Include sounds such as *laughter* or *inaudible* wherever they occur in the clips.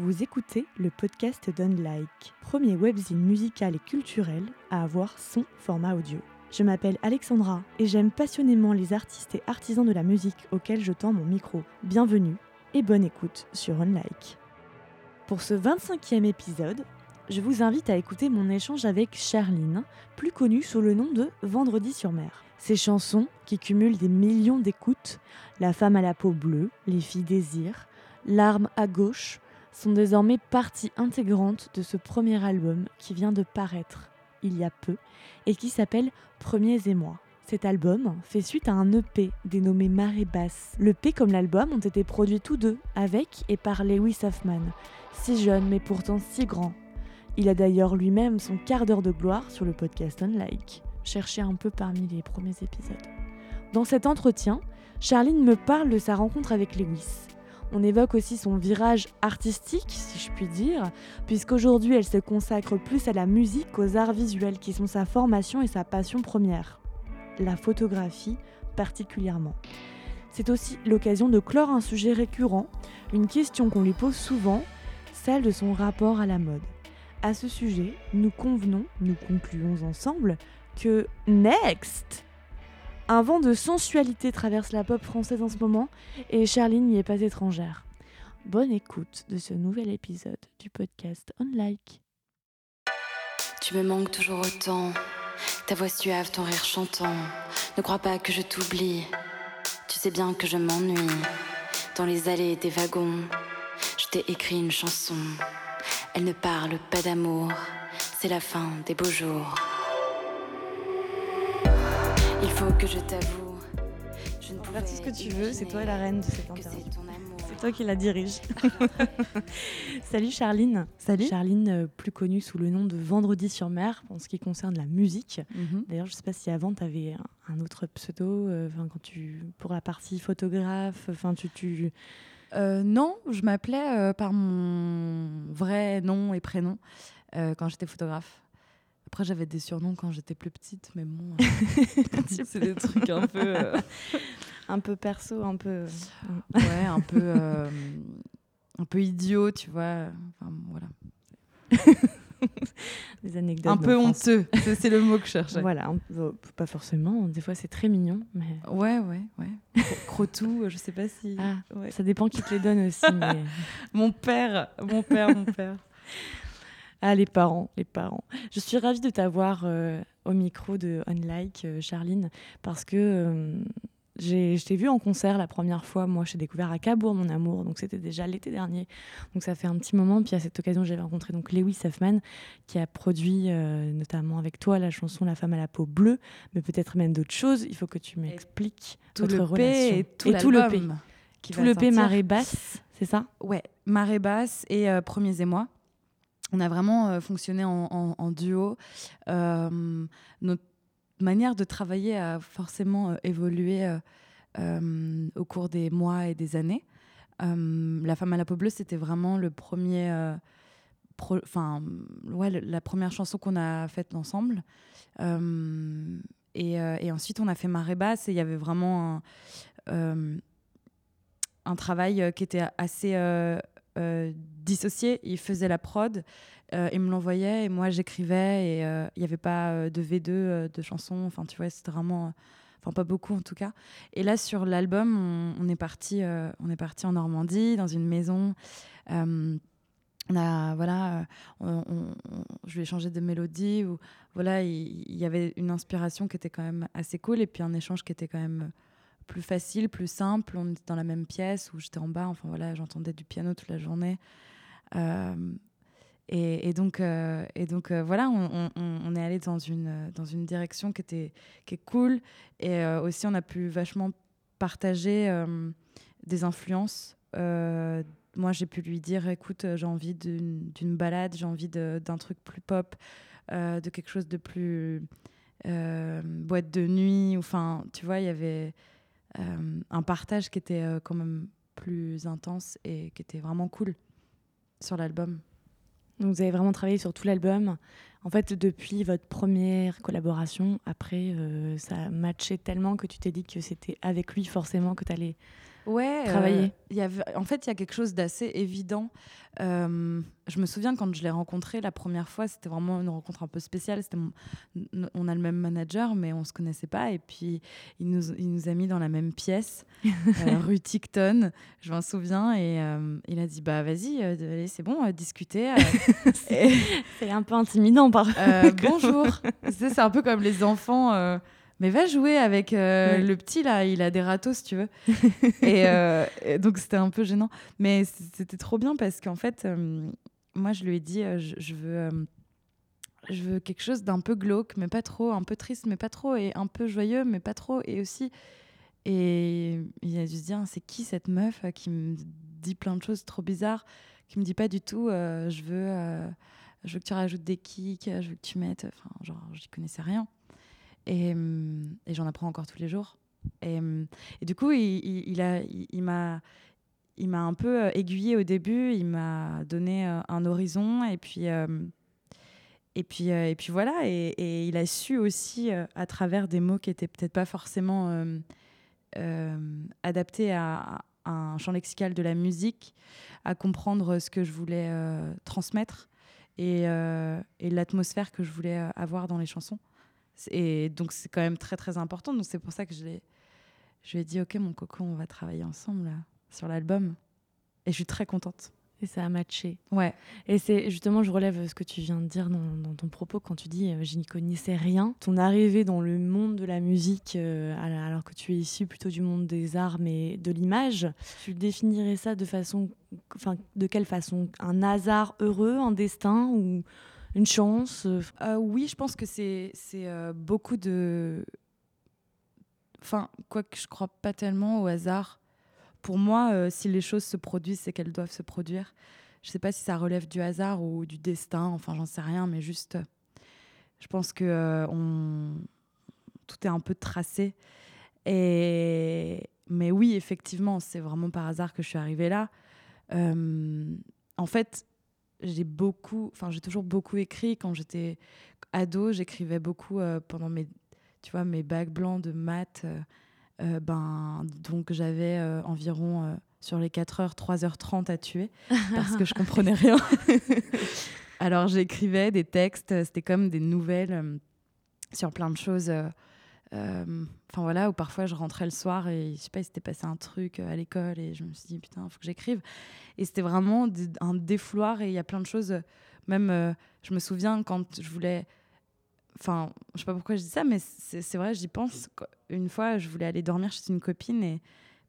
Vous écoutez le podcast d'Unlike, premier webzine musical et culturel à avoir son format audio. Je m'appelle Alexandra et j'aime passionnément les artistes et artisans de la musique auxquels je tends mon micro. Bienvenue et bonne écoute sur Unlike. Pour ce 25e épisode, je vous invite à écouter mon échange avec Charline, plus connue sous le nom de Vendredi sur mer. Ses chansons, qui cumulent des millions d'écoutes, La femme à la peau bleue, Les filles désirent, L'arme à gauche, sont désormais partie intégrante de ce premier album qui vient de paraître il y a peu et qui s'appelle Premiers émois. Cet album fait suite à un EP dénommé Marée Basse. L'EP comme l'album ont été produits tous deux avec et par Lewis Hoffman, si jeune mais pourtant si grand. Il a d'ailleurs lui-même son quart d'heure de gloire sur le podcast Unlike. Cherchez un peu parmi les premiers épisodes. Dans cet entretien, Charline me parle de sa rencontre avec Lewis, on évoque aussi son virage artistique, si je puis dire, puisqu'aujourd'hui elle se consacre plus à la musique qu'aux arts visuels qui sont sa formation et sa passion première. La photographie particulièrement. C'est aussi l'occasion de clore un sujet récurrent, une question qu'on lui pose souvent, celle de son rapport à la mode. À ce sujet, nous convenons, nous concluons ensemble que Next un vent de sensualité traverse la pop française en ce moment et Charline n'y est pas étrangère. Bonne écoute de ce nouvel épisode du podcast Unlike. Tu me manques toujours autant, ta voix suave, ton rire chantant. Ne crois pas que je t'oublie, tu sais bien que je m'ennuie. Dans les allées des wagons, je t'ai écrit une chanson. Elle ne parle pas d'amour, c'est la fin des beaux jours. Il faut que je t'avoue. Je ne tout ce que tu veux, c'est toi la reine de cette interview. C'est toi qui la dirige. *laughs* Salut Charline. Salut. Charline, euh, plus connue sous le nom de Vendredi sur mer, en ce qui concerne la musique. Mhm. D'ailleurs, je ne sais pas si avant tu avais un autre pseudo, euh, quand tu pour la partie photographe. Enfin, tu, tu... Euh, non, je m'appelais euh, par mon vrai nom et prénom euh, quand j'étais photographe. Après, j'avais des surnoms quand j'étais plus petite, mais bon, *laughs* euh, c'est des trucs un peu, euh, *laughs* un peu perso, un peu. euh, ouais, un peu, un peu idiot, tu vois. Enfin, voilà. *laughs* des anecdotes. Un peu honteux, c'est le mot que je cherchais. Voilà, peu- pas forcément. Des fois, c'est très mignon, mais. Ouais, ouais, ouais. Cro- Crotou, je sais pas si. Ah, Ouais. ça dépend qui te les donne aussi. mais... Mon père, mon père, mon père. Ah, les parents, les parents. Je suis ravie de t'avoir euh, au micro de Unlike, euh, Charline, parce que euh, j'ai- je t'ai vu en concert la première fois. Moi, j'ai découvert à Cabourg, mon amour, donc c'était déjà l'été dernier. Donc ça fait un petit moment. Puis à cette occasion, j'avais rencontré donc Lewis Hoffman, qui a produit notamment avec toi la chanson La femme à la peau bleue, mais peut-être même d'autres choses. Il faut que tu m'expliques Tout votre le relation. P et tout, tout le P. qui Tout le P marée basse, c'est ça? Ouais, marée basse et premiers émois. On a vraiment euh, fonctionné en, duo. Euh, notre manière de travailler a forcément euh, évolué au cours des mois et des années. La femme à la peau bleue, c'était vraiment le premier, enfin, ouais, la première chanson qu'on a faite ensemble. Et, ensuite, on a fait marée basse et il y avait vraiment un, un travail qui était assez euh, euh, dissocié. Il faisait la prod, euh, il me l'envoyait et moi j'écrivais et euh, il n'y avait pas euh, de V2 euh, de chansons. Enfin, tu vois, c'était vraiment. euh, Enfin, pas beaucoup en tout cas. Et là, sur l'album, on, est parti, euh, on est parti en Normandie, dans une maison. Euh, on a, voilà, euh, je lui ai changé de mélodie. Ou, voilà, il, il y avait une inspiration qui était quand même assez cool et puis un échange qui était quand même plus facile, plus simple. On était dans la même pièce où j'étais en bas. Enfin voilà, j'entendais du piano toute la journée. Euh, et, donc, euh, euh, voilà, on, est allé dans une, direction qui, était, cool. Et aussi, on a pu vachement partager des influences. Moi, j'ai pu lui dire écoute, j'ai envie d'une balade, j'ai envie d'un truc plus pop, de quelque chose de plus boîte de nuit. Enfin, tu vois, il y avait un partage qui était quand même plus intense et qui était vraiment cool sur l'album. Vous avez vraiment travaillé sur tout l'album. En fait, depuis votre première collaboration, après, euh, ça a matché tellement que tu t'es dit que c'était avec lui forcément que tu allais ouais, travailler il y avait, En fait, il y a quelque chose d'assez évident. Euh, je me souviens quand je l'ai rencontré la première fois, c'était vraiment une rencontre un peu spéciale. On a le même manager, mais on se connaissait pas. Et puis, il nous, il nous a mis dans la même pièce, *laughs* euh, rue Ticton, je m'en souviens. Et euh, il a dit Bah, vas-y, c'est bon, discuter. *laughs* c'est un peu intimidant, par Bonjour. c'est un peu comme les enfants mais va jouer avec euh, le petit là, il a des râteaux si tu veux. *laughs* Euh, et, donc c'était un peu gênant, mais c'était trop bien parce qu'en fait, euh, moi je lui ai dit, je, veux, je veux quelque chose d'un peu glauque, mais pas trop, un peu triste, mais pas trop, et un peu joyeux, mais pas trop, et aussi. Et il a dû se dire, c'est qui cette meuf qui me dit plein de choses trop bizarres, qui me dit pas du tout, je veux, je veux que tu rajoutes des kicks, je veux que tu mettes, enfin genre, j'y connaissais rien. Et, et j'en apprends encore tous les jours. Et, et du coup, il, m'a un peu euh, aiguillé au début, il m'a donné euh, un horizon et puis euh, et puis et puis voilà et, il a su aussi à travers des mots qui étaient peut-être pas forcément adaptés à, un champ lexical de la musique, à comprendre ce que je voulais transmettre et, et l'atmosphère que je voulais avoir dans les chansons. Et donc, c'est quand même très, très important. Donc, c'est pour ça que je, je lui ai dit Ok, mon coco, on va travailler ensemble là, sur l'album. Et je suis très contente. Et ça a matché. Ouais. Et c'est justement, je relève ce que tu viens de dire dans, ton propos quand tu dis euh, je n'y connaissais rien. Ton arrivée dans le monde de la musique, euh, alors que tu es issu plutôt du monde des arts mais de l'image, tu définirais ça de façon, enfin, de quelle façon? Un hasard heureux, un destin ou une chance euh, euh, Oui, je pense que c'est euh, beaucoup de. Enfin, quoi que je crois pas tellement au hasard. Pour moi, si les choses se produisent, c'est qu'elles doivent se produire. Je sais pas si ça relève du hasard ou du destin, enfin, j'en sais rien, mais juste. Je pense que tout est un peu tracé. Et... Mais oui, effectivement, c'est vraiment par hasard que je suis arrivée là. en fait, j'ai beaucoup, enfin j'ai toujours beaucoup écrit. Quand j'étais ado, j'écrivais beaucoup euh, pendant mes, tu vois, mes bacs blancs de maths. Euh, euh, ben, donc j'avais environ sur les 4 heures, 3h30 à tuer parce que je *laughs* comprenais rien. Alors j'écrivais des textes, c'était comme des nouvelles sur plein de choses. Enfin voilà, où parfois je rentrais le soir et je sais pas, il s'était passé un truc à l'école et je me suis dit putain, faut que j'écrive. Et c'était vraiment un défouloir et il y a plein de choses. Même, euh, je me souviens quand je voulais. Enfin, je sais pas pourquoi je dis ça, mais c'est vrai, j'y pense. Une fois, je voulais aller dormir chez une copine et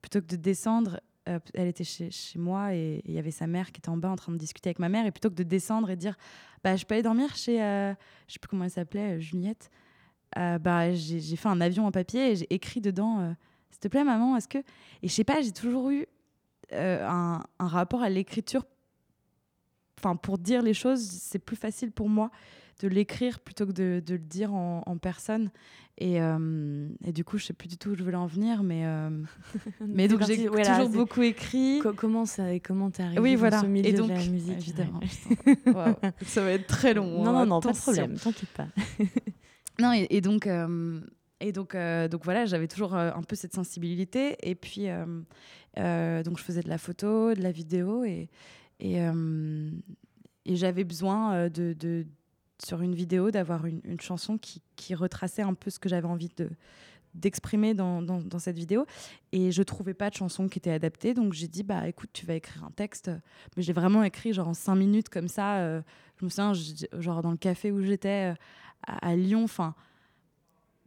plutôt que de descendre, euh, elle était chez, chez moi et il y avait sa mère qui était en bas en train de discuter avec ma mère. Et plutôt que de descendre et dire, bah, je peux aller dormir chez, euh, je sais plus comment elle s'appelait, Juliette, bah, j'ai fait un avion en papier et j'ai écrit dedans, s'il te plaît, maman, est-ce que. Et je sais pas, j'ai toujours eu euh, un, rapport à l'écriture. Enfin, pour dire les choses, c'est plus facile pour moi de l'écrire plutôt que de, de, le dire en, personne. Et, euh, et, du coup, je sais plus du tout où je voulais en venir, mais, euh, *laughs* mais donc j'ai toujours beaucoup écrit. comment ça comment t'es arrivé oui, voilà. dans ce milieu et donc, de la musique? Évidemment. *laughs* Ça va être très long. Non, non, non, pas de problème, t'inquiète pas. *laughs* non, et, donc, et donc, donc voilà, j'avais toujours un peu cette sensibilité. Et puis, euh, donc je faisais de la photo, de la vidéo et, et, euh, j'avais besoin euh, de, de, sur une vidéo d'avoir une, une, chanson qui, qui, retraçait un peu ce que j'avais envie de d'exprimer dans, dans, cette vidéo et je trouvais pas de chanson qui était adaptée donc j'ai dit bah écoute tu vas écrire un texte mais j'ai vraiment écrit genre en cinq minutes comme ça je me souviens genre dans le café où j'étais à, à, Lyon enfin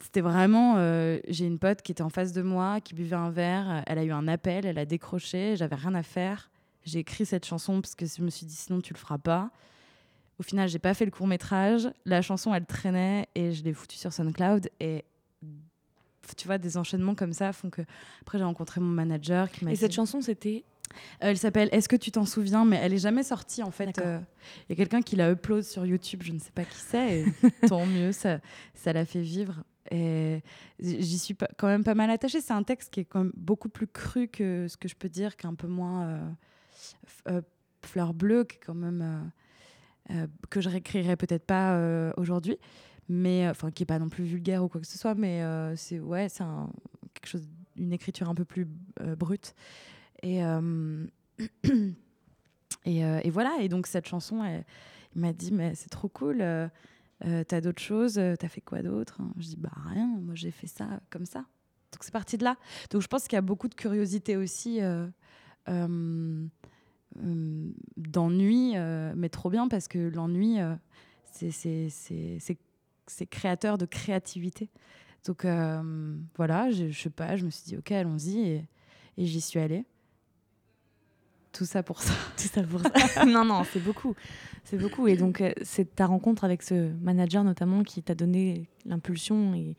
c'était vraiment. Euh, j'ai une pote qui était en face de moi, qui buvait un verre. Elle a eu un appel, elle a décroché. J'avais rien à faire. J'ai écrit cette chanson parce que je me suis dit sinon tu le feras pas. Au final, j'ai pas fait le court métrage. La chanson, elle traînait et je l'ai foutue sur SoundCloud. Et tu vois, des enchaînements comme ça font que. Après, j'ai rencontré mon manager qui m'a. Et cette chanson, c'était euh, elle s'appelle Est-ce que tu t'en souviens? Mais elle est jamais sortie en fait. Il euh, y a quelqu'un qui l'a upload sur YouTube, je ne sais pas qui c'est. *laughs* tant mieux, ça, ça l'a fait vivre. Et j'y suis quand même pas mal attachée. C'est un texte qui est quand même beaucoup plus cru que ce que je peux dire, qu'un peu moins euh, euh, fleur bleue, qui quand même que je réécrirais peut-être pas aujourd'hui, mais enfin qui est pas non plus vulgaire ou quoi que ce soit. Mais c'est ouais, c'est quelque chose, une écriture un peu plus brute. Et, *clears throat* et, voilà, et donc cette chanson, il m'a dit, mais c'est trop cool, t'as d'autres choses, t'as fait quoi d'autre Je dis, bah rien, moi j'ai fait ça comme ça. Donc c'est parti de là. Donc je pense qu'il y a beaucoup de curiosité aussi. Euh, d'ennui, euh, mais trop bien parce que l'ennui, euh, c'est créateur de créativité. Donc voilà, je, je, sais pas, je me suis dit, ok, allons-y, et, et j'y suis allée. Tout ça pour ça. Tout ça pour ça. *laughs* non, non, c'est beaucoup. C'est beaucoup. Et donc, c'est ta rencontre avec ce manager notamment qui t'a donné l'impulsion et,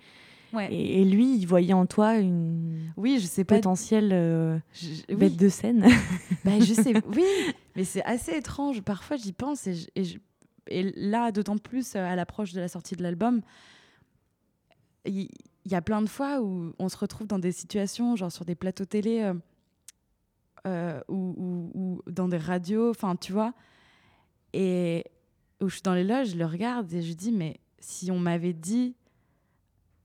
et, lui, il voyait en toi une oui, je sais pas potentielle euh, bête de scène. bah, je sais, *laughs* oui, mais c'est assez étrange. Parfois, j'y pense et, et, là, d'autant plus euh, à l'approche de la sortie de l'album, il y, a plein de fois où on se retrouve dans des situations, genre sur des plateaux télé euh, ou, ou, dans des radios, enfin, tu vois, et où je suis dans les loges, je le regarde et je dis, mais si on m'avait dit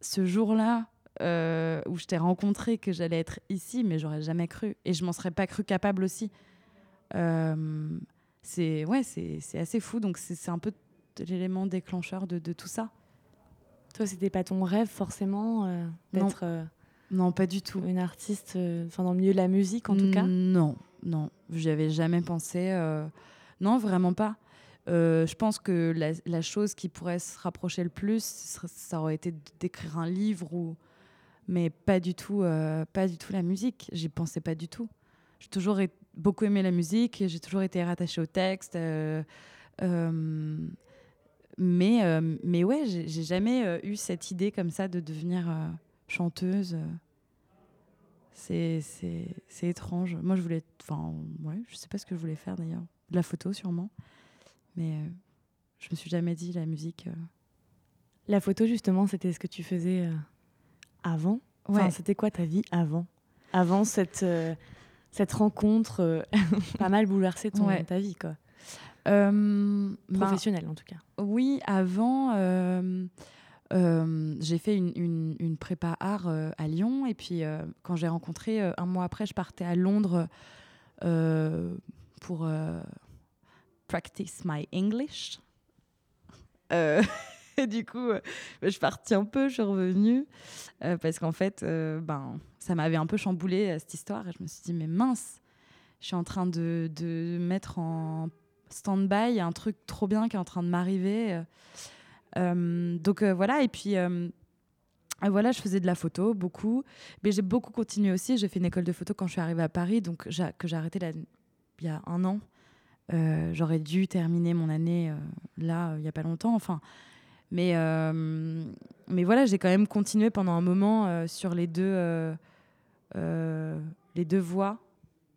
ce jour-là euh, où je t'ai rencontré que j'allais être ici, mais j'aurais jamais cru. Et je m'en serais pas cru capable aussi. Euh, c'est ouais, c'est assez fou. Donc c'est un peu l'élément déclencheur de, de, tout ça. Toi, c'était pas ton rêve forcément euh, d'être. non, pas du tout. Une artiste, enfin dans le milieu de la musique en tout cas? Non, non, j'y avais jamais pensé. non, vraiment pas. Euh, je pense que la, chose qui pourrait se rapprocher le plus, ça aurait été d'écrire un livre, ou... mais pas du tout, euh, pas du tout la musique. J'y pensais pas du tout. J'ai toujours beaucoup aimé la musique, j'ai toujours été rattachée au texte. Euh, mais, mais ouais, j'ai jamais eu cette idée comme ça de devenir chanteuse. C'est étrange. Moi, je voulais. Enfin, ouais, je sais pas ce que je voulais faire d'ailleurs. De la photo, sûrement. Mais euh, je me suis jamais dit la musique. Euh. La photo, justement, c'était ce que tu faisais euh, avant? Enfin, C'était quoi ta vie avant? Avant cette, cette rencontre *laughs* pas mal bouleversée ton, ta vie, quoi. Ben, Professionnelle, en tout cas. Oui, avant, j'ai fait une, une, une, prépa art à Lyon. Et puis, quand j'ai rencontré, un mois après, je partais à Londres pour practice my English. *laughs* Euh, et du coup, euh, je suis partie un peu, je suis revenue, euh, parce qu'en fait, ben, ça m'avait un peu chamboulé cette histoire, et je me suis dit, mais mince, je suis en train de, de mettre en stand-by un truc trop bien qui est en train de m'arriver. donc voilà, et puis voilà, je faisais de la photo, beaucoup. Mais j'ai beaucoup continué aussi. J'ai fait une école de photo quand je suis arrivée à Paris, donc que j'ai arrêté il y a un an. Euh, j'aurais dû terminer mon année euh, là, il n'y a pas longtemps. Enfin, mais, euh, mais voilà, j'ai quand même continué pendant un moment sur les deux, les deux voies.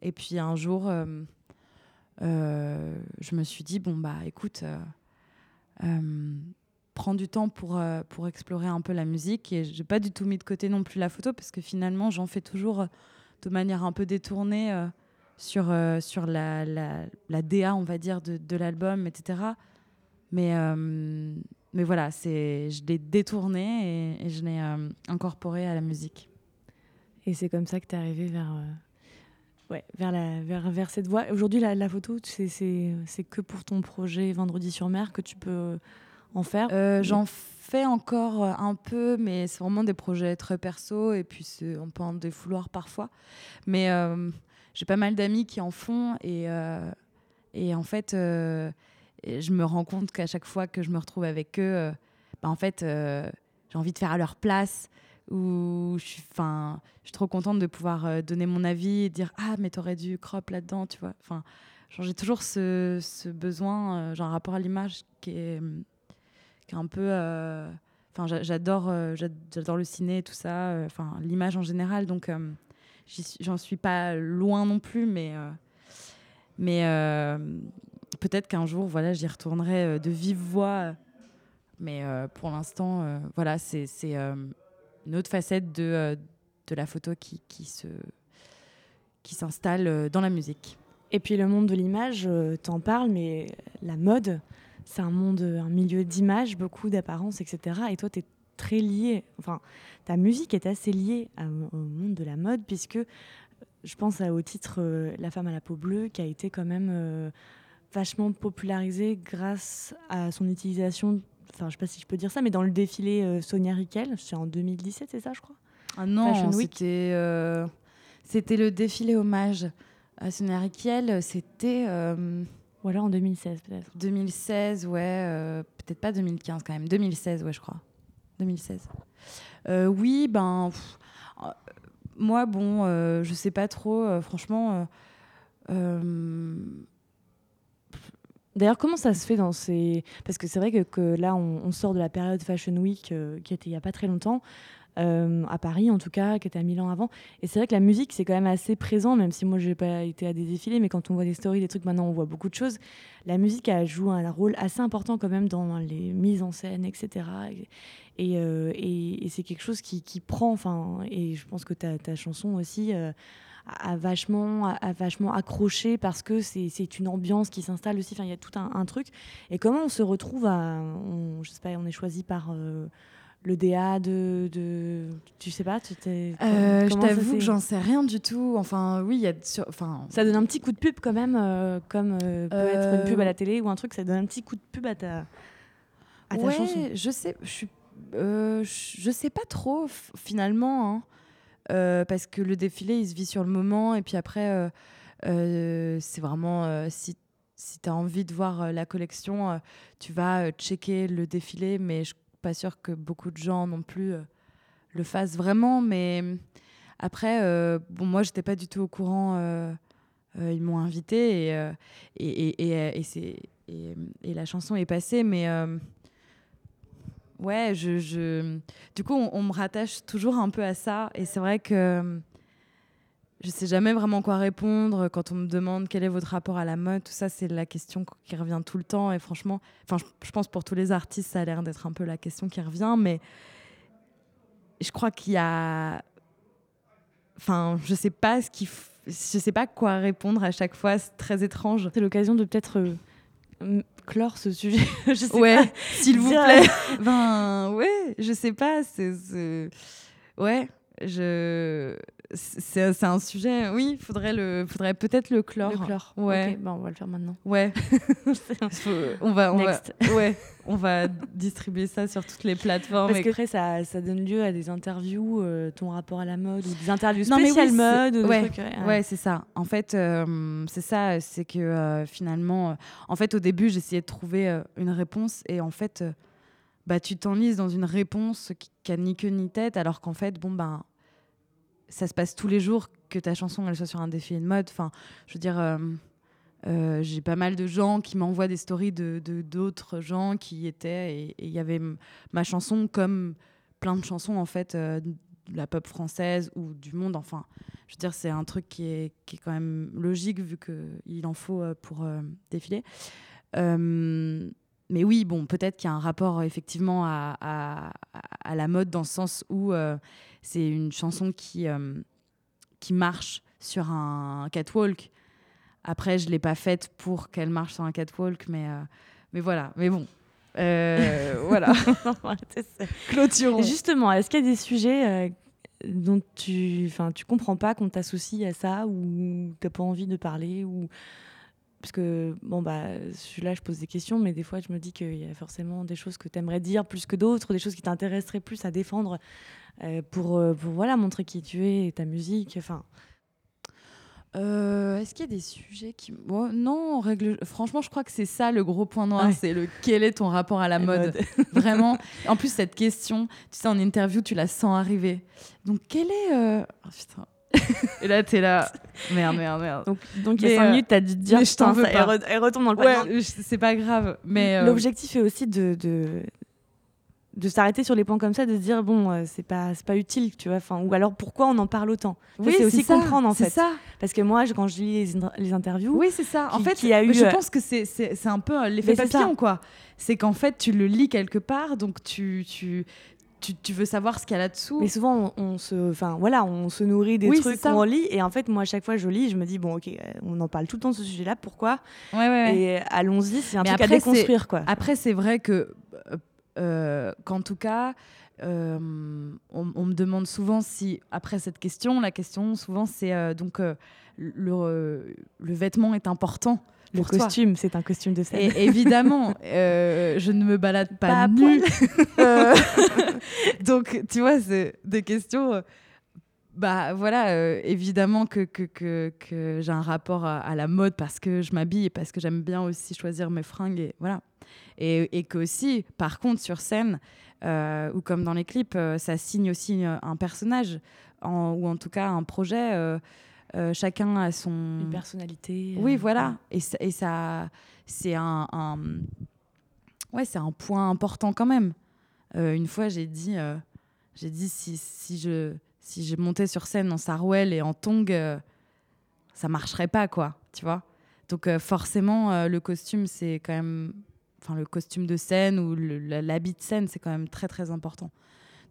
Et puis un jour, je me suis dit, bon, bah écoute, prends du temps pour, pour explorer un peu la musique. Et j'ai pas du tout mis de côté non plus la photo, parce que finalement, j'en fais toujours de manière un peu détournée sur, euh, sur la, la, la, DA, on va dire, de, de l'album, etc. Mais, euh, mais voilà, je l'ai détourné et, je l'ai euh, incorporé à la musique. Et c'est comme ça que tu es arrivé vers, ouais, vers, la, vers, vers cette voie. Aujourd'hui, la, la, photo, c'est que pour ton projet Vendredi sur mer que tu peux en faire? J'en fais encore un peu, mais c'est vraiment des projets très perso et puis c'est un peu un défouloir parfois. Mais j'ai pas mal d'amis qui en font et, euh, et en fait, euh, je me rends compte qu'à chaque fois que je me retrouve avec eux, euh, bah, en fait, j'ai envie de faire à leur place ou je suis, je suis trop contente de pouvoir donner mon avis et dire ah mais t'aurais dû crop là-dedans, tu vois. Enfin, j'ai toujours ce, besoin, genre rapport à l'image qui est, qui est un peu enfin j'adore j'adore le ciné et tout ça enfin l'image en général donc j'en suis pas loin non plus, mais, euh, mais euh, peut-être qu'un jour, voilà, j'y retournerai euh, de vive voix. Mais pour l'instant, voilà, c'est une autre facette de, la photo qui, qui s'installe dans la musique. Et puis le monde de l'image, t'en parles, mais la mode, c'est un monde, un milieu d'image, beaucoup d'apparence, etc. Et toi, tu es très lié. Enfin, ta musique est assez liée au monde de la mode, puisque je pense au titre La femme à la peau bleue, qui a été quand même vachement popularisé grâce à son utilisation. Enfin, je sais pas si je peux dire ça, mais dans le défilé Sonia Riquel, c'est en 2017, c'est ça, je crois? Ah non, c'était c'était le défilé hommage à Sonia Riquel. C'était ou alors en 2016 peut-être 2016, ouais. Euh, peut-être pas 2015 quand même. 2016, ouais, je crois. 2016. Euh, oui, ben. Euh, moi, bon, je sais pas trop. franchement. D'ailleurs, comment ça se fait dans ces... Parce que c'est vrai que, là, on, sort de la période Fashion Week qui était il n'y a pas très longtemps. Euh, à Paris en tout cas, qui était à Milan avant. Et c'est vrai que la musique, c'est quand même assez présent, même si moi, je n'ai pas été à des défilés, mais quand on voit des stories, des trucs, maintenant, on voit beaucoup de choses. La musique, elle joue un rôle assez important quand même dans les mises en scène, etc. Euh, et, et, c'est quelque chose qui, qui, prend, enfin, et je pense que ta, ta chanson aussi... Euh, a vachement, a vachement accroché parce que c'est une ambiance qui s'installe aussi. Enfin, il y a tout un, truc. Et comment on se retrouve à, on, je sais pas, on est choisi par le DA de, de, tu sais pas tu euh, je t'avoue que j'en sais rien du tout enfin oui il y a enfin ça donne un petit coup de pub quand même euh, comme euh, peut être une pub à la télé ou un truc ça donne un petit coup de pub à ta à ta ouais, chanson je sais je suis je sais pas trop finalement hein. Parce que le défilé il se vit sur le moment et puis après c'est vraiment si si tu as envie de voir la collection, tu vas checker le défilé, mais je pas sûr que beaucoup de gens non plus euh, le fassent vraiment. Mais après, euh, bon, moi, j'étais pas du tout au courant. Euh, ils m'ont invité et, et, et, et, la chanson est passée. Mais ouais, je, du coup, on, me rattache toujours un peu à ça. Et c'est vrai que je sais jamais vraiment quoi répondre quand on me demande quel est votre rapport à la mode. Tout ça, c'est la question qui revient tout le temps. Et franchement, enfin, je, pense pour tous les artistes, ça a l'air d'être un peu la question qui revient. Mais je crois qu'il y a, enfin, je sais pas ce qui, je sais pas quoi répondre à chaque fois. C'est très étrange. C'est l'occasion de peut-être euh, clore ce sujet. *laughs* je sais ouais, s'il vous plaît. *laughs* ben ouais, je sais pas. C'est, ouais, je c'est un sujet, oui, faudrait le, faudrait peut-être le clore. Le clore. Ouais. on va le faire maintenant. Ouais. *laughs* *laughs* on va, on va, *laughs* ouais, on va distribuer ça sur toutes les plateformes. Parce que après, ça, ça donne lieu à des interviews, euh, ton rapport à la mode ou des interviews spéciales mode. Ouais, ouais c'est ça. En fait, euh, c'est ça, c'est que euh, finalement, en fait, au début, j'essayais de trouver une réponse et en fait, bah, tu t'enlises dans une réponse qui, a ni queue ni tête, alors qu'en fait, bon ben ça se passe tous les jours que ta chanson elle soit sur un défilé de mode. Enfin, je veux dire, euh, euh, j'ai pas mal de gens qui m'envoient des stories de d'autres gens qui étaient et il y avait ma chanson comme plein de chansons en fait euh, de la pop française ou du monde. Enfin, je veux dire, c'est un truc qui est, qui est quand même logique vu qu'il en faut pour défiler. Mais oui, bon, peut-être qu'il y a un rapport effectivement à, à, à, la mode dans ce sens où c'est une chanson qui, euh, qui marche sur un catwalk. Après, je ne l'ai pas faite pour qu'elle marche sur un catwalk, mais, euh, mais voilà. Mais bon, euh, *laughs* voilà. Clôturons. Justement, est-ce qu'il y a des sujets dont tu, enfin, tu comprends pas qu'on t'associe à ça ou tu n'as pas envie de parler ou parce que bon bah là je pose des questions mais des fois je me dis qu'il y a forcément des choses que tu aimerais dire plus que d'autres des choses qui t'intéresseraient plus à défendre euh, pour, euh, pour voilà, montrer qui tu es et ta musique. Enfin. Euh, est-ce qu'il y a des sujets qui. non, règle... franchement, je crois que c'est ça le gros point noir c'est le quel est ton rapport à la mode, *laughs* Vraiment. En plus, cette question, tu sais, en interview, tu la sens arriver. Donc, quel est. Oh, putain. Et là, t'es là. Merde, merde, merde. Donc, donc il y a 5 minutes, t'as dû te dire. je t'en veux pas. Elle, retombe dans le ouais, C'est pas grave. Mais. L'objectif est aussi de, de, de s'arrêter sur les points comme ça, de se dire bon, euh, c'est pas c'est pas utile, tu vois. Enfin, ou alors pourquoi on en parle autant? Oui, c'est aussi comprendre en fait. ça. Parce que moi, quand je lis les, interviews, oui, c'est ça. en fait, y a eu, je euh, pense que c'est c'est un peu euh, l'effet papillon, quoi. C'est qu'en fait, tu le lis quelque part, donc tu tu tu, tu, veux savoir ce qu'il y a là-dessous. Mais souvent, on, se, enfin voilà, on se nourrit des trucs qu'on lit, et en fait, moi, à chaque fois, je lis, je me dis bon, ok, on en parle tout le temps de ce sujet-là, pourquoi? Ouais, ouais, Et allons-y, c'est un truc à déconstruire, quoi. Après, c'est vrai que qu'en tout cas, on, on, me demande souvent si, après cette question, la question souvent c'est donc le, le vêtement est important le costume, c'est un costume de scène. Et évidemment, euh, je ne me balade pas, nue. *laughs* Euh, donc, tu vois, c'est des questions. Euh, bah voilà, évidemment que, que, que, que j'ai un rapport à, la mode parce que je m'habille et parce que j'aime bien aussi choisir mes fringues. Et voilà. Et, et que aussi, par contre, sur scène, ou comme dans les clips, ça signe aussi un personnage, ou en tout cas un projet. Euh, chacun a son. Une personnalité. Oui, euh, voilà. Et, et ça, c'est un, Ouais, c'est un point important quand même. Euh, une fois, j'ai dit, j'ai dit si, si, je, si je montais sur scène en sarouel et en tong, ça marcherait pas, quoi. Tu vois Donc, forcément, le costume, c'est quand même. Enfin, le costume de scène ou l'habit de scène, c'est quand même très, très important.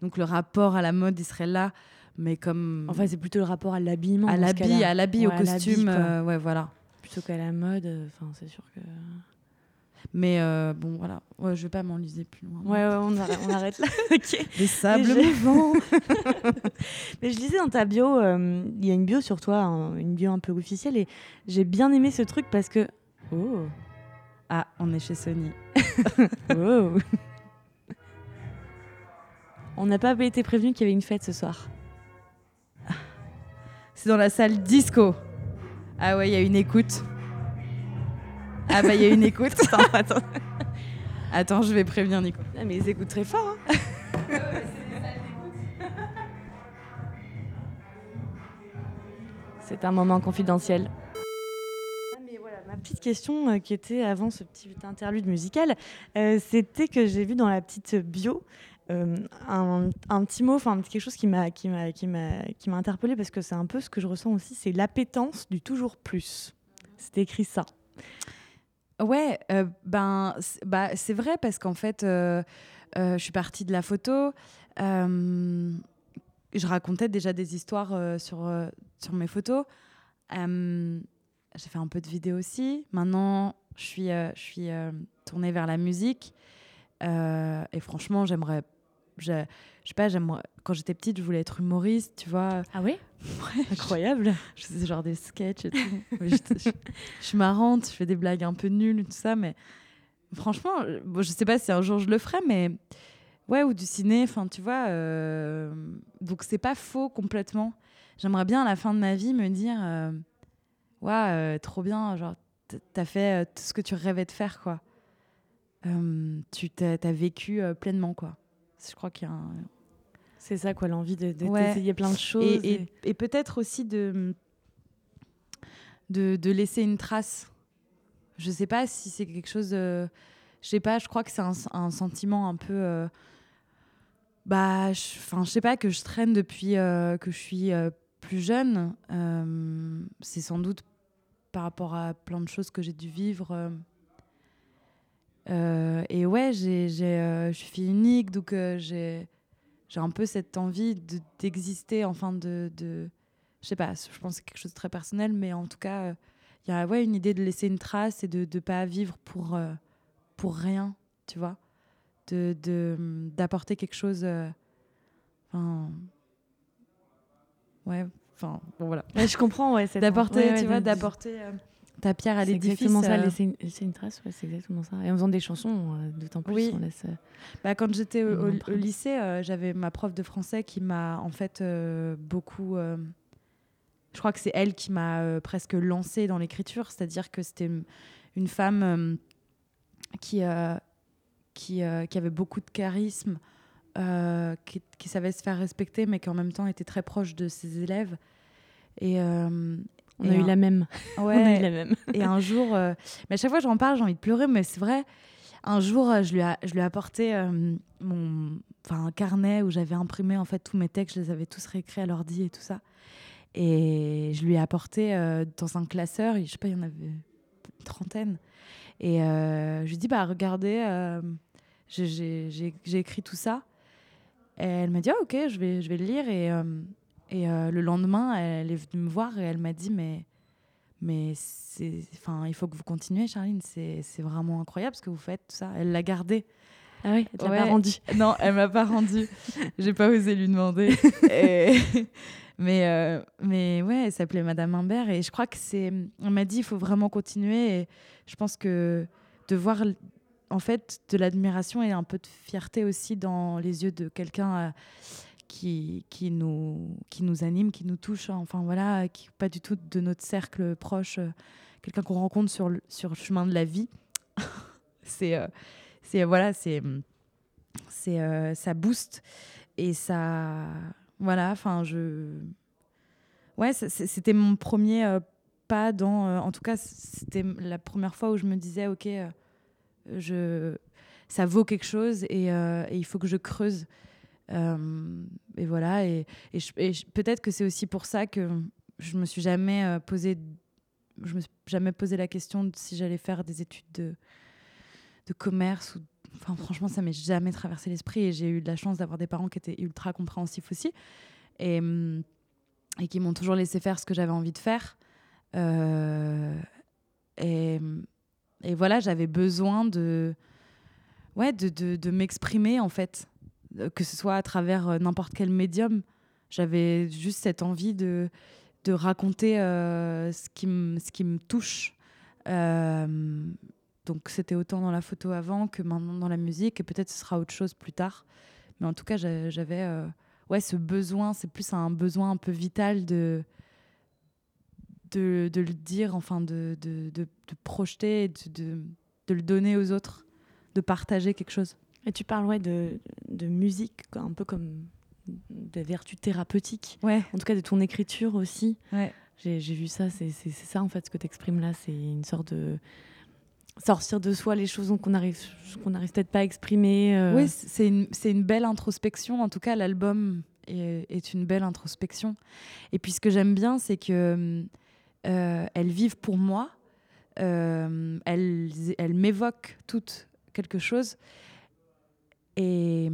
Donc, le rapport à la mode, il serait là mais comme enfin c'est plutôt le rapport à l'habillement à l'habit à l'habit au costume euh, ouais voilà. Plutôt qu'à la mode euh, enfin c'est sûr que mais euh, bon voilà. Ouais, je vais pas m'enliser plus loin. Ouais, ouais on, arrête, on arrête là. *laughs* Okay. des sables mouvants. *laughs* *laughs* Mais je lisais dans ta bio il y a une bio sur toi une bio un peu officielle et j'ai bien aimé ce truc parce que oh. Ah on est chez Sony. Oh. On n'a pas été prévenu qu'il y avait une fête ce soir c'est dans la salle disco. Ah ouais, il y a une écoute. Ah bah il y a une écoute. *laughs* attends, attends. attends, je vais prévenir Nico. Ah, mais ils écoutent très fort. Hein. *laughs* C'est un moment confidentiel. Ah, mais voilà, ma petite question euh, qui était avant ce petit interlude musical, euh, c'était que j'ai vu dans la petite bio euh, un, petit mot, enfin quelque chose qui m'a qui m'a qui m'a qui m'a interpellé parce que c'est un peu ce que je ressens aussi, c'est l'appétence du toujours plus. C'est écrit ça. Ouais, euh, ben bah c'est vrai parce qu'en fait, euh, je suis partie de la photo. je racontais déjà des histoires sur sur mes photos. J'ai fait un peu de vidéo aussi. Maintenant, je suis je suis tournée vers la musique. et franchement, j'aimerais je, je sais pas, j'aime quand j'étais petite, je voulais être humoriste, tu vois. Ah oui? Incroyable. Je faisais genre des sketchs et tout. je, suis marrante, je fais des blagues un peu nulles, tout ça, mais franchement, bon, je sais pas si un jour je le ferai, mais ouais, ou du ciné, enfin, tu vois. Euh... Donc c'est pas faux complètement. J'aimerais bien à la fin de ma vie me dire, euh... ouais, euh, trop bien, genre, t'as fait euh, tout ce que tu rêvais de faire, quoi. Euh, tu t'as as vécu pleinement, quoi. Je crois qu'il y a un... C'est ça, quoi, l'envie de, d'essayer plein de choses. Et, et... peut-être aussi de, de, de, laisser une trace. Je sais pas si c'est quelque chose. je sais pas, je crois que c'est un, un sentiment un peu. Euh, bah, enfin, je, sais pas, que je traîne depuis euh, que je suis euh, plus jeune. c'est sans doute par rapport à plein de choses que j'ai dû vivre euh, et ouais, euh, je suis fille unique, donc euh, j'ai, un peu cette envie d'exister, enfin de, de, je sais pas, je pense que c'est quelque chose de très personnel, mais en tout cas, il y a ouais, une idée de laisser une trace et de ne pas vivre pour, pour rien, tu vois, de, de, d'apporter quelque chose, enfin, ouais, enfin, bon voilà. je comprends, ouais, d'apporter, tu vois, d'apporter ta pierre à l'édifice. C'est exactement ça, euh. laisser une, trace, ouais, c'est exactement ça. Et en faisant des chansons, euh, d'autant plus, oui. on laisse. Euh, bah, quand j'étais au, lycée, j'avais ma prof de français qui m'a en fait beaucoup. je crois que c'est elle qui m'a presque lancée dans l'écriture, c'est-à-dire que c'était une femme qui, qui, qui, avait beaucoup de charisme, qui, qui, savait se faire respecter, mais qui en même temps était très proche de ses élèves. Et, *laughs* on a eu la même. Ouais. On a eu la même. et un jour, euh, mais à chaque fois j'en parle, j'ai envie de pleurer, mais c'est vrai. Un jour, euh, je lui, ai, je lui ai apporté euh, mon, enfin, un carnet où j'avais imprimé en fait tous mes textes, je les avais tous réécrits à l'ordi et tout ça. Et je lui ai apporté dans un classeur, je sais pas, il y en avait une trentaine. Et je lui ai dit, bah regardez, j'ai écrit tout ça. Et elle m'a dit, ah, ok, je vais, je vais le lire. Et et euh, le lendemain, elle est venue me voir et elle m'a dit mais mais enfin il faut que vous continuez Charline, c'est vraiment incroyable ce que vous faites tout ça. Elle l'a gardé. Ah oui, elle t'a pas rendu. *laughs* Non, elle m'a pas rendu. *laughs* J'ai pas osé lui demander. *laughs* mais, euh, mais ouais, elle s'appelait Madame Imbert et je crois que c'est. On m'a dit il faut vraiment continuer et je pense que de voir en fait de l'admiration et un peu de fierté aussi dans les yeux de quelqu'un. Euh, qui, nous, qui nous anime, qui nous touche, hein. enfin voilà, qui pas du tout de notre cercle proche, euh, quelqu'un qu'on rencontre sur le, sur chemin de la vie. *laughs* c'est c'est voilà, c'est c'est euh, ça booste et ça voilà, enfin je ouais, c'était mon premier euh, pas dans euh, en tout cas, c'était la première fois où je me disais OK, je ça vaut quelque chose et, il faut que je creuse. Et voilà, et, peut-être que c'est aussi pour ça que je me suis jamais posé, je me suis jamais posé la question de si j'allais faire des études de, de commerce Enfin, franchement, ça m'est jamais traversé l'esprit et j'ai eu de la chance d'avoir des parents qui étaient ultra compréhensifs aussi et, hum, et qui m'ont toujours laissé faire ce que j'avais envie de faire. Euh, et, voilà, j'avais besoin de, ouais, de, de m'exprimer en fait, que ce soit à travers euh, n'importe quel médium. J'avais juste cette envie de, de raconter euh, ce, qui ce qui me touche. Euh, donc c'était autant dans la photo avant que maintenant dans la musique, et peut-être ce sera autre chose plus tard. Mais en tout cas, j'avais euh, ouais, ce besoin, c'est plus un besoin un peu vital de, de, de le dire, enfin de, de, de, projeter, de, de, le donner aux autres, de partager quelque chose. Et tu parles ouais, de, de musique, un peu comme des vertus thérapeutiques. Ouais. En tout cas, de ton écriture aussi. Ouais. J'ai vu ça, c'est ça en fait ce que tu exprimes là, c'est une sorte de sortir de soi les choses qu'on arrive qu'on n'arrive peut-être pas à exprimer. Euh. Oui, c'est une, une, belle introspection. En tout cas, l'album est, est, une belle introspection. Et puis, ce que j'aime bien, c'est que euh, elles vivent pour moi. Euh, elles, elles m'évoquent toutes quelque chose. Et,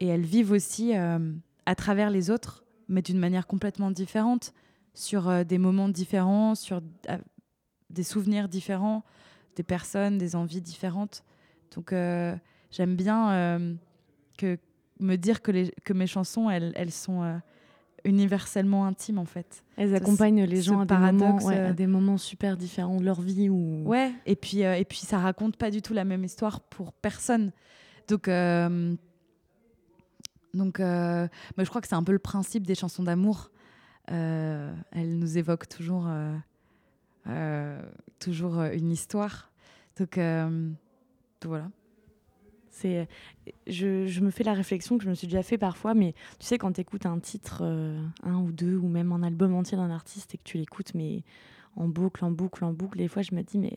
et elles vivent aussi à travers les autres, mais d'une manière complètement différente, sur des moments différents, sur des souvenirs différents des personnes, des envies différentes. Donc euh, j'aime bien euh, que me dire que, les, que mes chansons, elles, elles sont euh, universellement intimes en fait. Elles accompagnent les gens à des, moments, à des, moments, super différents de leur vie. Ou... Ouais, et puis, et puis ça raconte pas du tout la même histoire pour personne. Donc, donc mais je crois que c'est un peu le principe des chansons d'amour. elles nous évoquent toujours euh, toujours euh, une histoire. Donc, euh, voilà. Je, me fais la réflexion que je me suis déjà fait parfois, mais tu sais, quand tu écoutes un titre, un ou deux, ou même un album entier d'un artiste et que tu l'écoutes, mais en boucle, en boucle, en boucle, des fois je me dis, mais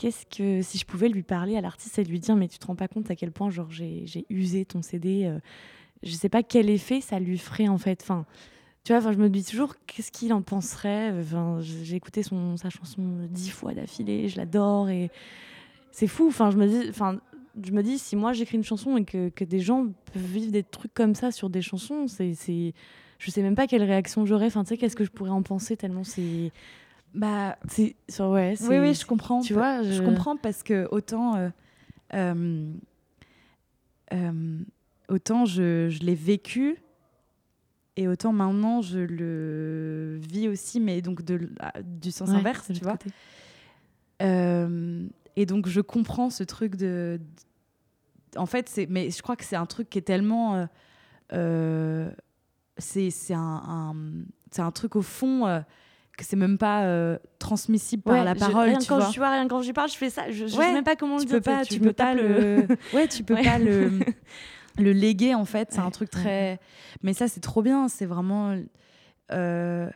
qu'est-ce que si je pouvais lui parler à l'artiste et lui dire, mais tu te rends pas compte à quel point genre j'ai, usé ton CD, je sais pas quel effet ça lui ferait en fait. Enfin, tu vois, je me dis toujours qu'est-ce qu'il en penserait? Enfin, j'ai écouté son, sa chanson dix fois d'affilée, je l'adore et c'est fou. Enfin, je me dis, je me dis si moi j'écris une chanson et que, que, des gens peuvent vivre des trucs comme ça sur des chansons, c'est, je sais même pas quelle réaction j'aurais. Enfin, tu sais, qu'est-ce que je pourrais en penser tellement c'est. Bah, c'est, ouais, oui, oui, je comprends. Tu vois, je... comprends parce que autant. Euh, euh, euh, autant je, je l'ai vécu et autant maintenant, je le vis aussi, mais donc de, du sens inverse, tu vois. Et donc, je comprends ce truc de. en fait, c'est, mais je crois que c'est un truc qui est tellement. C'est, c'est un, c'est un truc au fond que c'est même pas transmissible par la parole. Rien tu quand vois. Je, vois, rien quand je parle, je fais ça. Je, je sais même pas comment tu le dire. Pas, *laughs* tu, peux pas le. ouais, tu peux pas le le léguer en fait c'est un truc très mais ça c'est trop bien c'est vraiment euh,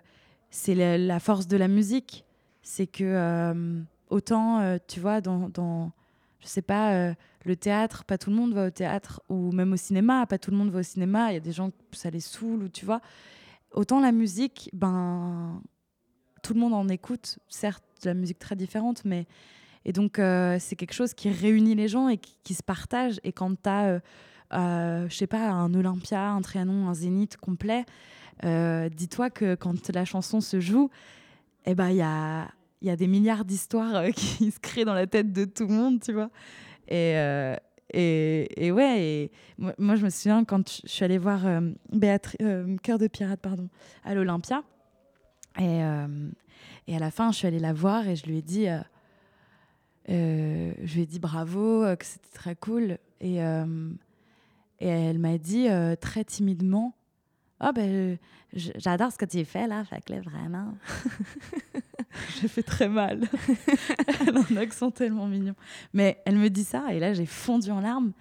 c'est la, force de la musique c'est que euh, autant euh, tu vois dans, dans je sais pas le théâtre pas tout le monde va au théâtre ou même au cinéma pas tout le monde va au cinéma il y a des gens ça les saoule ou tu vois autant la musique ben tout le monde en écoute certes de la musique très différente mais et donc c'est quelque chose qui réunit les gens et qui, se partage et quand tu as euh, je sais pas, un Olympia, un Trianon, un Zénith complet, euh, dis-toi que quand la chanson se joue, eh ben il y a, y a des milliards d'histoires euh, *laughs* qui se créent dans la tête de tout le monde, tu vois. Et, Et, et ouais, moi, je me souviens quand je suis allée voir euh, euh, Cœur de Pirate pardon, à l'Olympia. Et, et à la fin, je suis allée la voir et je lui ai dit, je lui ai dit bravo, que c'était très cool. Et, et elle m'a dit très timidement, ah ben j'adore ce que tu fais là, fait que vraiment. *laughs* j'ai fait très mal. *laughs* elle a un accent tellement mignon. Mais elle me dit ça et là j'ai fondu en larmes.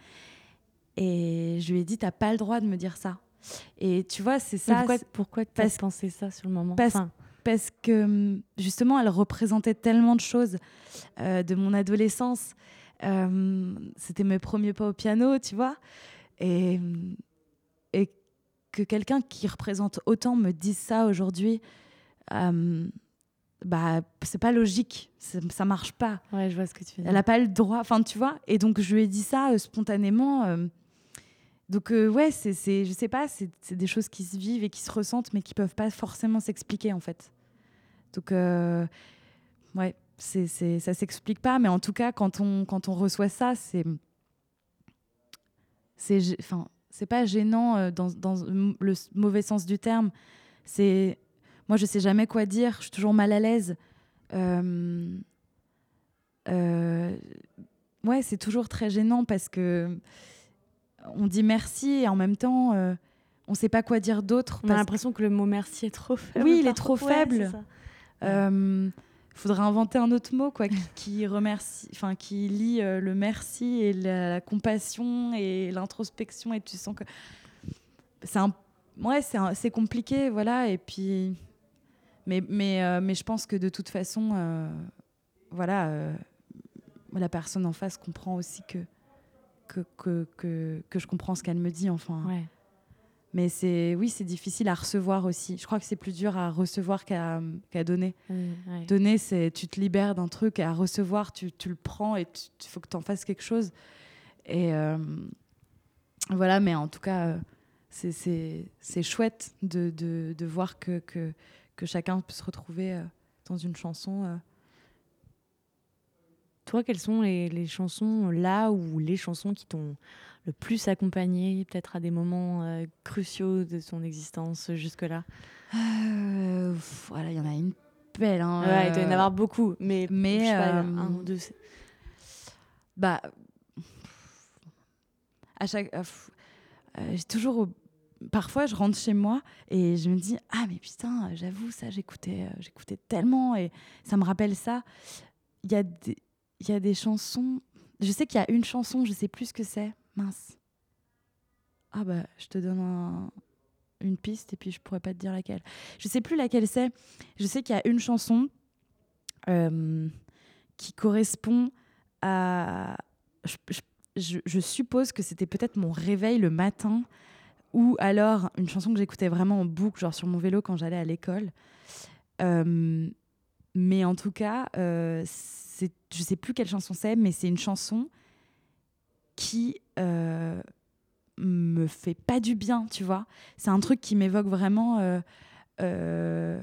Et je lui ai dit t'as pas le droit de me dire ça. Et tu vois c'est ça. pourquoi pourquoi tu as pensé ça sur le moment? parce, parce que hum, justement elle représentait tellement de choses euh, de mon adolescence. Euh, c'était mes premiers pas au piano, tu vois. Et, et que quelqu'un qui représente autant me dise ça aujourd'hui, euh, bah c'est pas logique, ça marche pas. Ouais, je vois ce que tu veux dire. Elle a pas le droit, enfin tu vois. Et donc je lui ai dit ça euh, spontanément. Euh. donc ouais, c'est, je sais pas, c'est, des choses qui se vivent et qui se ressentent, mais qui peuvent pas forcément s'expliquer en fait. Donc ouais, c'est, c'est, ça s'explique pas, mais en tout cas quand on quand on reçoit ça, c'est c'est enfin c'est pas gênant euh, dans, dans, le mauvais sens du terme. C'est moi, je sais jamais quoi dire. Je suis toujours mal à l'aise. Euh, euh, ouais, c'est toujours très gênant parce que on dit merci et en même temps, on sait pas quoi dire d'autre. On a l'impression que le mot merci est trop faible. Oui, il est trop faible il faudrait inventer un autre mot quoi, qui, remercie, enfin qui lie euh, le merci et la, compassion et l'introspection et tu sens que c'est ouais, compliqué, voilà. Et puis, mais mais euh, mais je pense que de toute façon, euh, voilà, la personne en face comprend aussi que que, que, que, je comprends ce qu'elle me dit, enfin. Mais c'est oui, c'est difficile à recevoir aussi. Je crois que c'est plus dur à recevoir qu'à donner. Donner, c'est tu te libères d'un truc, et à recevoir, tu, tu le prends et il faut que tu en fasses quelque chose. Et euh, voilà, mais en tout cas, euh, c'est chouette de, de, de, voir que, que, que, chacun peut se retrouver euh, dans une chanson. Toi, quelles sont les, les chansons là ou les chansons qui t'ont le plus accompagné, peut-être à des moments euh, cruciaux de son existence jusque-là euh, Voilà, il y en a une belle. Hein, ouais, il doit y en avoir beaucoup, mais, mais un euh, ou deux. Bah, à chaque, j'ai toujours parfois je rentre chez moi et je me dis ah mais putain j'avoue ça j'écoutais j'écoutais tellement et ça me rappelle ça il y a des il y a des chansons je sais qu'il y a une chanson je sais plus ce que c'est mince. Ah bah, je te donne une piste et puis je pourrais pas te dire laquelle. Je sais plus laquelle c'est. Je sais qu'il y a une chanson euh, qui correspond à. Je, suppose que c'était peut-être mon réveil le matin ou alors une chanson que j'écoutais vraiment en boucle, genre sur mon vélo quand j'allais à l'école. Euh, mais en tout cas, euh, je sais plus quelle chanson c'est, mais c'est une chanson qui euh, me fait pas du bien, tu vois. C'est un truc qui m'évoque vraiment euh, euh,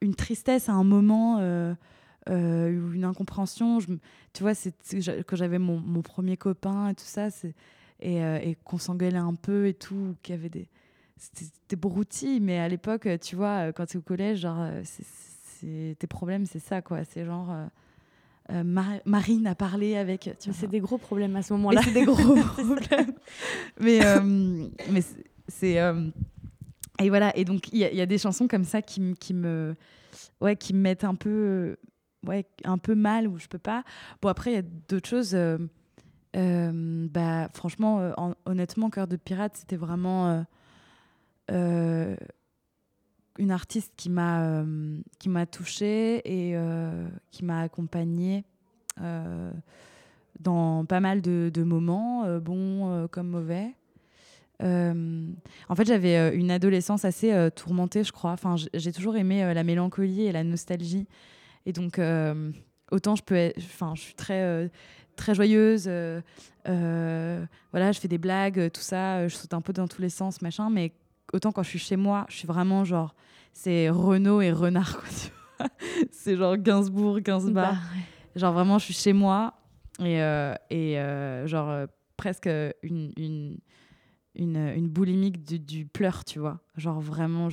une tristesse à un moment ou une incompréhension. Tu vois, c'est quand j'avais mon, premier copain et tout ça, et, qu'on s'engueulait un peu et tout, qu'il y avait des c'était broutilles, mais à l'époque, tu vois, quand tu es au collège, genre, tes problèmes, c'est ça, quoi. C'est genre, euh, Marine a parlé avec. C'est des gros problèmes à ce moment-là. C'est des gros *laughs* *laughs* problèmes. mais euh, mais c'est euh, et voilà et donc il y, a des chansons comme ça qui, qui me ouais qui me mettent un peu ouais un peu mal où je peux pas. Bon après il y a d'autres choses. bah franchement honnêtement cœur de pirate c'était vraiment une artiste qui m'a euh, qui m'a touchée et euh, qui m'a accompagnée euh, dans pas mal de, moments, bons comme mauvais. en fait, j'avais une adolescence assez tourmentée, je crois. Enfin, j'ai toujours aimé la mélancolie et la nostalgie. Et donc, autant je peux, enfin, je suis très très joyeuse. voilà, je fais des blagues, tout ça. Je saute un peu dans tous les sens, machin. Mais autant quand je suis chez moi, je suis vraiment genre, c'est Renault et Renard, quoi, *laughs* c'est genre Gainsbourg, Gainsbourg. Bah, genre vraiment, je suis chez moi et, euh, et euh, genre, euh, presque une, une, une, une boulimique du, du pleur, tu vois. Genre vraiment,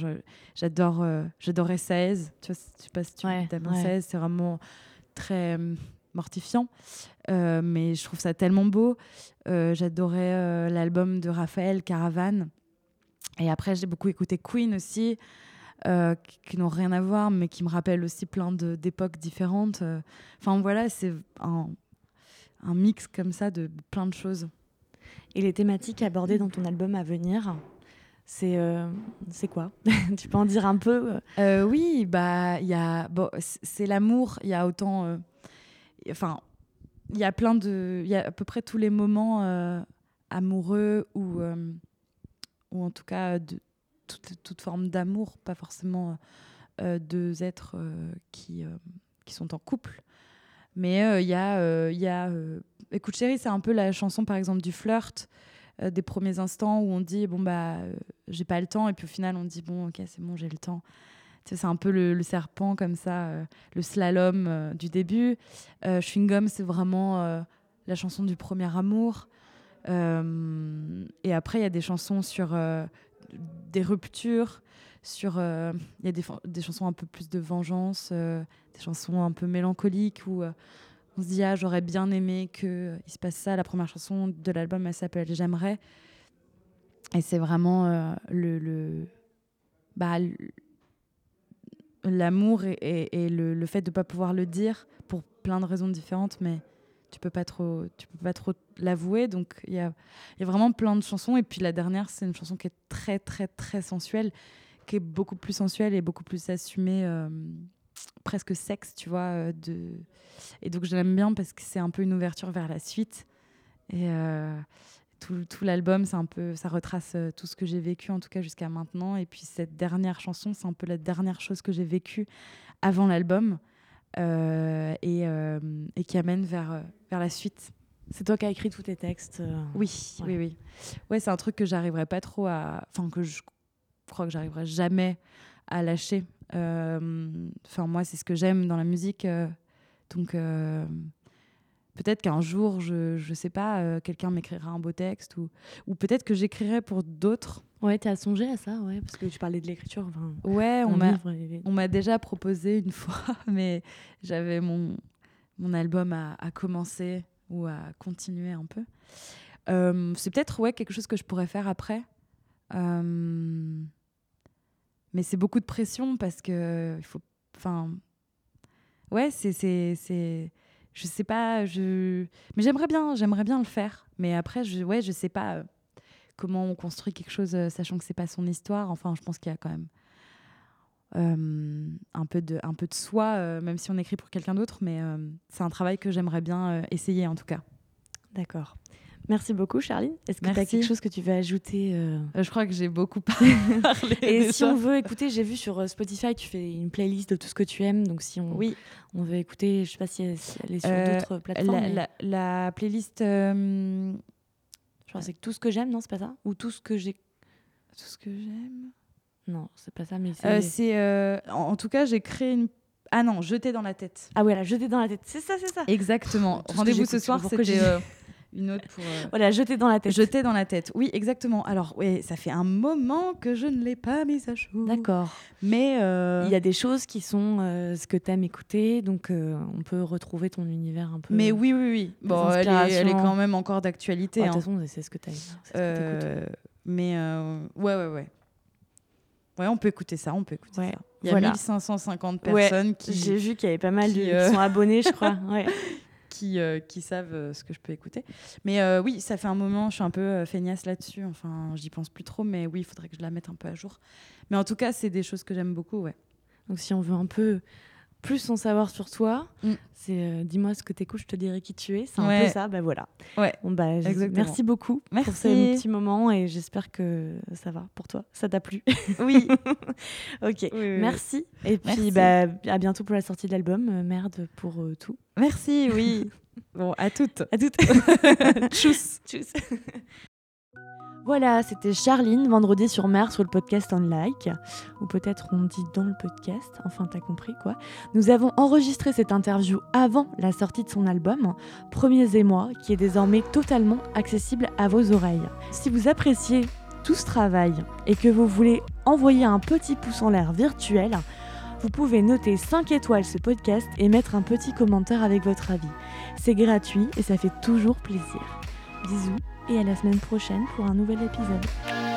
j'adore j'adorais 16. Tu vois, je sais pas si tu Ouais, aimes ouais. 16, c'est vraiment très mortifiant. Mais je trouve ça tellement beau. J'adorais l'album de Raphaël, Caravane. Et après, j'ai beaucoup écouté Queen aussi, euh, qui, qui n'ont rien à voir, mais qui me rappellent aussi plein d'époques différentes. Euh, Enfin voilà, c'est un, un mix comme ça de plein de choses. Et les thématiques abordées dans ton album à venir, c'est euh, c'est quoi? *laughs* Tu peux en dire un peu? Euh oui, bah il y a bon, c'est l'amour. Il y a autant, enfin, il y a plein de, il y a à peu près tous les moments amoureux ou ou en tout cas toute, forme d'amour, pas forcément euh, deux êtres euh, qui euh, qui sont en couple. Mais euh, il y a, euh, y a euh, écoute chérie, c'est un peu la chanson par exemple du flirt. euh, des premiers instants où on dit bon bah euh, j'ai pas le temps et puis au final on dit bon ok c'est bon j'ai le temps c'est un peu le, serpent comme ça, euh, le slalom euh, du début. Euh, Chewing Gum, c'est vraiment euh, la chanson du premier amour. Euh, et après, il y a des chansons sur euh, des ruptures, sur euh, il y a des, chansons un peu plus de vengeance, des chansons un peu mélancoliques où on se dit ah j'aurais bien aimé que il se passe ça. La première chanson de l'album, elle s'appelle J'aimerais. Et c'est vraiment le, bah, l'amour et le, le fait de ne pas pouvoir le dire pour plein de raisons différentes, mais tu peux pas trop, tu peux pas trop l'avouer. Donc il y a, y vraiment plein de chansons. Et puis la dernière, c'est une chanson qui est très très très sensuelle, qui est beaucoup plus sensuelle et beaucoup plus assumée, euh, presque sexe, tu vois. euh, de... Et donc je l'aime bien parce que c'est un peu une ouverture vers la suite. Et euh, tout, tout l'album, c'est un peu, ça retrace tout ce que j'ai vécu en tout cas jusqu'à maintenant. Et puis cette dernière chanson, c'est un peu la dernière chose que j'ai vécue avant l'album et, euh, et qui amène vers, euh, vers la suite. C'est toi qui as écrit tous tes textes euh, Oui, Ouais. oui, oui. Ouais, c'est un truc que j'arriverai pas trop à. Enfin, que je crois que j'arriverai jamais à lâcher. Euh, Enfin, moi, c'est ce que j'aime dans la musique. euh, donc, euh, peut-être qu'un jour, je, je sais pas, euh, quelqu'un m'écrira un beau texte ou, ou peut-être que j'écrirai pour d'autres. Ouais, tu as songé à ça, ouais, parce que tu parlais de l'écriture. Enfin, Ouais, on m'a. livre et- On m'a déjà proposé une *laughs* fois, mais j'avais mon, mon album à, à commencer ou à continuer un peu. Euh, c'est peut-être ouais, quelque chose que je pourrais faire après. Euh, mais c'est beaucoup de pression parce que il faut. Enfin. Ouais, c'est. Je sais pas. Je... Mais j'aimerais bien, j'aimerais bien le faire. Mais après, je, ouais, je sais pas euh, comment on construit quelque chose euh, sachant que c'est pas son histoire. Enfin, je pense qu'il y a quand même euh, un, peu de, un peu de soi, même si on écrit pour quelqu'un d'autre, mais c'est un travail que j'aimerais bien essayer en tout cas. D'accord. Merci beaucoup, Charline. Est-ce que tu as quelque chose que tu veux ajouter euh, Euh, je crois que j'ai beaucoup *laughs* parlé. Et si on veut écouter, j'ai vu sur euh, Spotify, tu fais une playlist de tout ce que tu aimes. Donc si on, Oui, on veut écouter, je sais pas si elle, si elle est sur Euh, d'autres plateformes. la, mais la, la playlist. Je pense que tout ce que j'aime, non, c'est pas ça Ou tout ce que j'ai. tout ce que j'aime. Non, c'est pas ça, mais c'est. En, en tout cas, j'ai créé une. Ah non, jeter dans la tête. Ah ouais, la jeter dans la tête. C'est ça, c'est ça. Exactement. Rendez-vous ce soir, c'était euh, *laughs* une autre pour. euh, Voilà, jeter dans la tête. Jeter dans la tête. Oui, exactement. Alors, ouais, ça fait un moment que je ne l'ai pas mise à jour. D'accord. Mais euh, Il y a des choses qui sont euh, ce que t'aimes écouter, donc on peut retrouver ton univers un peu. Mais oui, oui, oui. Bon, elle est, elle est quand même encore d'actualité. de hein. toute façon, c'est ce que t'écoutes. Euh, mais ouais, ouais, ouais. Ouais, on peut écouter ça, on peut écouter Ouais, ça. Il y a voilà. 1550 Ouais, personnes qui, J'ai vu qu'il y avait pas mal de qui, qui euh, sont abonnés, je crois. *laughs* Ouais. Qui, euh, qui savent euh, ce que je peux écouter. Mais euh, oui, ça fait un moment, je suis un peu feignasse là-dessus. Enfin, j'y pense plus trop, mais oui, il faudrait que je la mette un peu à jour. Mais en tout cas, c'est des choses que j'aime beaucoup, ouais. Donc si on veut un peu plus en savoir sur toi, Mm. c'est euh, dis-moi ce que t'écoutes, je te dirai qui tu es. C'est un peu ça, ben voilà. Ouais, Bon, bah, merci beaucoup pour Merci. ce petit moment et j'espère que ça va pour toi. Ça t'a plu *laughs* Oui. *laughs* Ok, oui, oui. merci. Et puis Merci. bah, à bientôt pour la sortie de l'album. Euh, merde pour euh, tout. Merci, oui. *laughs* bon, à toutes. À toutes. Tchuss. Tchuss. Voilà, c'était Charline, vendredi sur mer sur le podcast On Like, ou peut-être on dit dans le podcast, enfin t'as compris quoi. Nous avons enregistré cette interview avant la sortie de son album, Premiers et moi, qui est désormais totalement accessible à vos oreilles. Si vous appréciez tout ce travail et que vous voulez envoyer un petit pouce en l'air virtuel, vous pouvez noter 5 étoiles ce podcast et mettre un petit commentaire avec votre avis. C'est gratuit et ça fait toujours plaisir. Bisous et à la semaine prochaine pour un nouvel épisode.